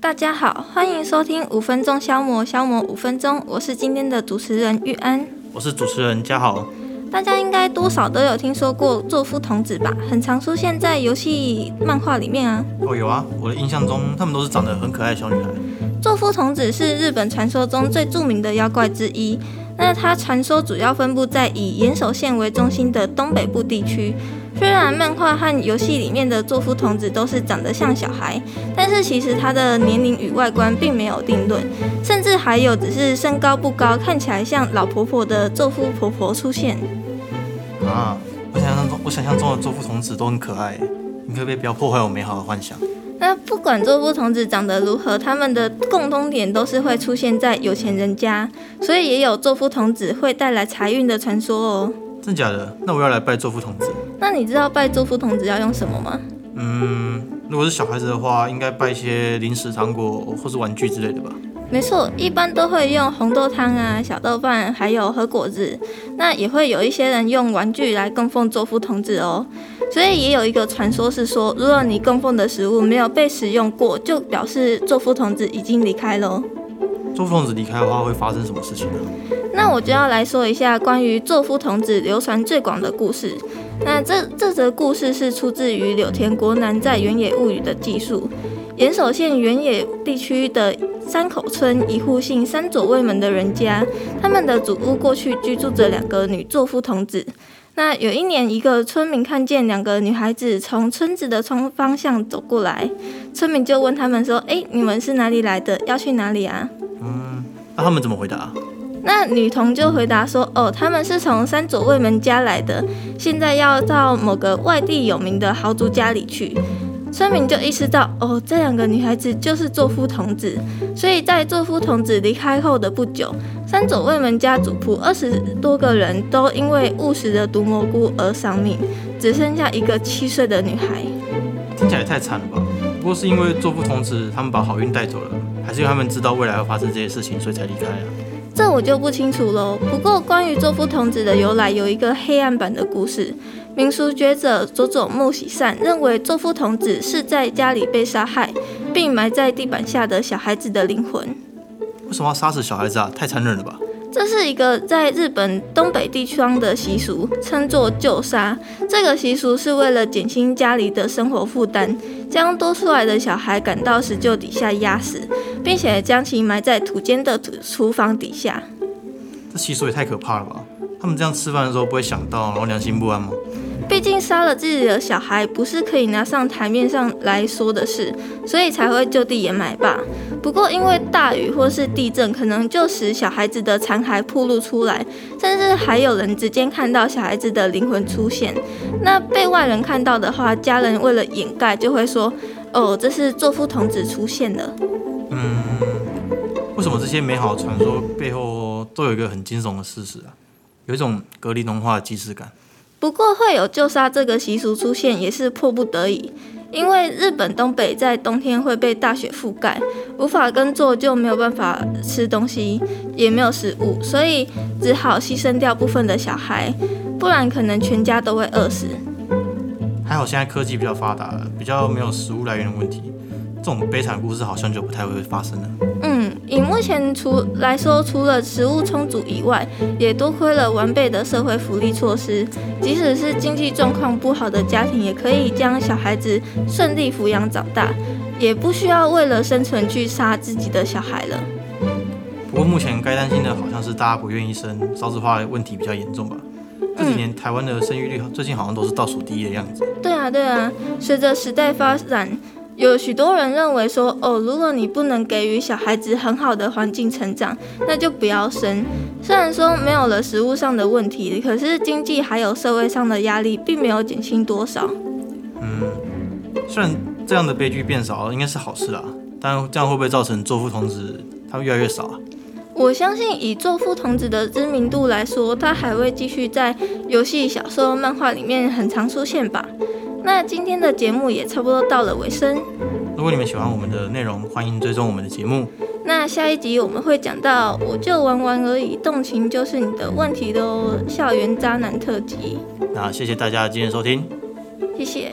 大家好，欢迎收听五分钟消磨消磨五分钟，我是今天的主持人玉安。我是主持人嘉豪。大家应该多少都有听说过作夫童子吧？很常出现在游戏、漫画里面啊。哦，有啊，我的印象中，他们都是长得很可爱的小女孩。作夫童子是日本传说中最著名的妖怪之一。那它传说主要分布在以岩手县为中心的东北部地区。虽然漫画和游戏里面的作夫童子都是长得像小孩，但是其实他的年龄与外观并没有定论，甚至还有只是身高不高、看起来像老婆婆的作夫婆婆出现。啊，我想象中我想象中的作夫童子都很可爱，你可不可以不要破坏我美好的幻想？那不管作夫童子长得如何，他们的共通点都是会出现在有钱人家，所以也有作夫童子会带来财运的传说哦。真假的？那我要来拜作夫童子。那你知道拜作夫童子要用什么吗？嗯，如果是小孩子的话，应该拜一些零食、糖果或是玩具之类的吧。没错，一般都会用红豆汤啊、小豆饭，还有和果子。那也会有一些人用玩具来供奉作夫童子哦。所以也有一个传说是说，如果你供奉的食物没有被使用过，就表示作夫童子已经离开了。作夫童子离开的话，会发生什么事情呢？那我就要来说一下关于作夫童子流传最广的故事。那这这则故事是出自于柳田国男在《原野物语》的记述。岩手县原野地区的山口村一户姓三左卫门的人家，他们的祖屋过去居住着两个女作夫童子。那有一年，一个村民看见两个女孩子从村子的窗方向走过来，村民就问他们说：“哎，你们是哪里来的？要去哪里啊？”嗯，那他们怎么回答？那女童就回答说：“哦，他们是从三左卫门家来的，现在要到某个外地有名的豪族家里去。”村民就意识到，哦，这两个女孩子就是作夫童子，所以在作夫童子离开后的不久，三左卫门家主仆二十多个人都因为误食的毒蘑菇而丧命，只剩下一个七岁的女孩。听起来太惨了吧？不过是因为作夫童子他们把好运带走了，还是因为他们知道未来会发生这些事情，所以才离开啊？这我就不清楚喽。不过关于作夫童子的由来，有一个黑暗版的故事。民俗学者佐佐木喜善认为，作夫童子是在家里被杀害，并埋在地板下的小孩子的灵魂。为什么要杀死小孩子啊？太残忍了吧！这是一个在日本东北地区的习俗，称作旧杀。这个习俗是为了减轻家里的生活负担，将多出来的小孩赶到石臼底下压死，并且将其埋在土间的厨房底下。这习俗也太可怕了吧！他们这样吃饭的时候不会想到，然后良心不安吗？毕竟杀了自己的小孩不是可以拿上台面上来说的事，所以才会就地掩埋吧。不过因为大雨或是地震，可能就使小孩子的残骸暴露出来，甚至还有人直接看到小孩子的灵魂出现。那被外人看到的话，家人为了掩盖，就会说：“哦，这是作夫童子出现了。”嗯，为什么这些美好传说背后都有一个很惊悚的事实啊？有一种隔离农化的即视感。不过会有救杀这个习俗出现，也是迫不得已，因为日本东北在冬天会被大雪覆盖，无法耕作，就没有办法吃东西，也没有食物，所以只好牺牲掉部分的小孩，不然可能全家都会饿死。还好现在科技比较发达了，比较没有食物来源的问题，这种悲惨故事好像就不太会发生了。嗯，以目前除来说，除了食物充足以外，也多亏了完备的社会福利措施。即使是经济状况不好的家庭，也可以将小孩子顺利抚养长大，也不需要为了生存去杀自己的小孩了。不过目前该担心的好像是大家不愿意生，少子化的问题比较严重吧？这几年台湾的生育率最近好像都是倒数第一的样子。对啊，对啊，随着时代发展。有许多人认为说，哦，如果你不能给予小孩子很好的环境成长，那就不要生。虽然说没有了食物上的问题，可是经济还有社会上的压力并没有减轻多少。嗯，虽然这样的悲剧变少了，应该是好事啊，但这样会不会造成作夫童子他越来越少啊？我相信以作夫童子的知名度来说，他还会继续在游戏、小说、漫画里面很常出现吧。那今天的节目也差不多到了尾声。如果你们喜欢我们的内容，欢迎追踪我们的节目。那下一集我们会讲到，我就玩玩而已，动情就是你的问题的哦，校园渣男特辑。那谢谢大家今天收听，谢谢。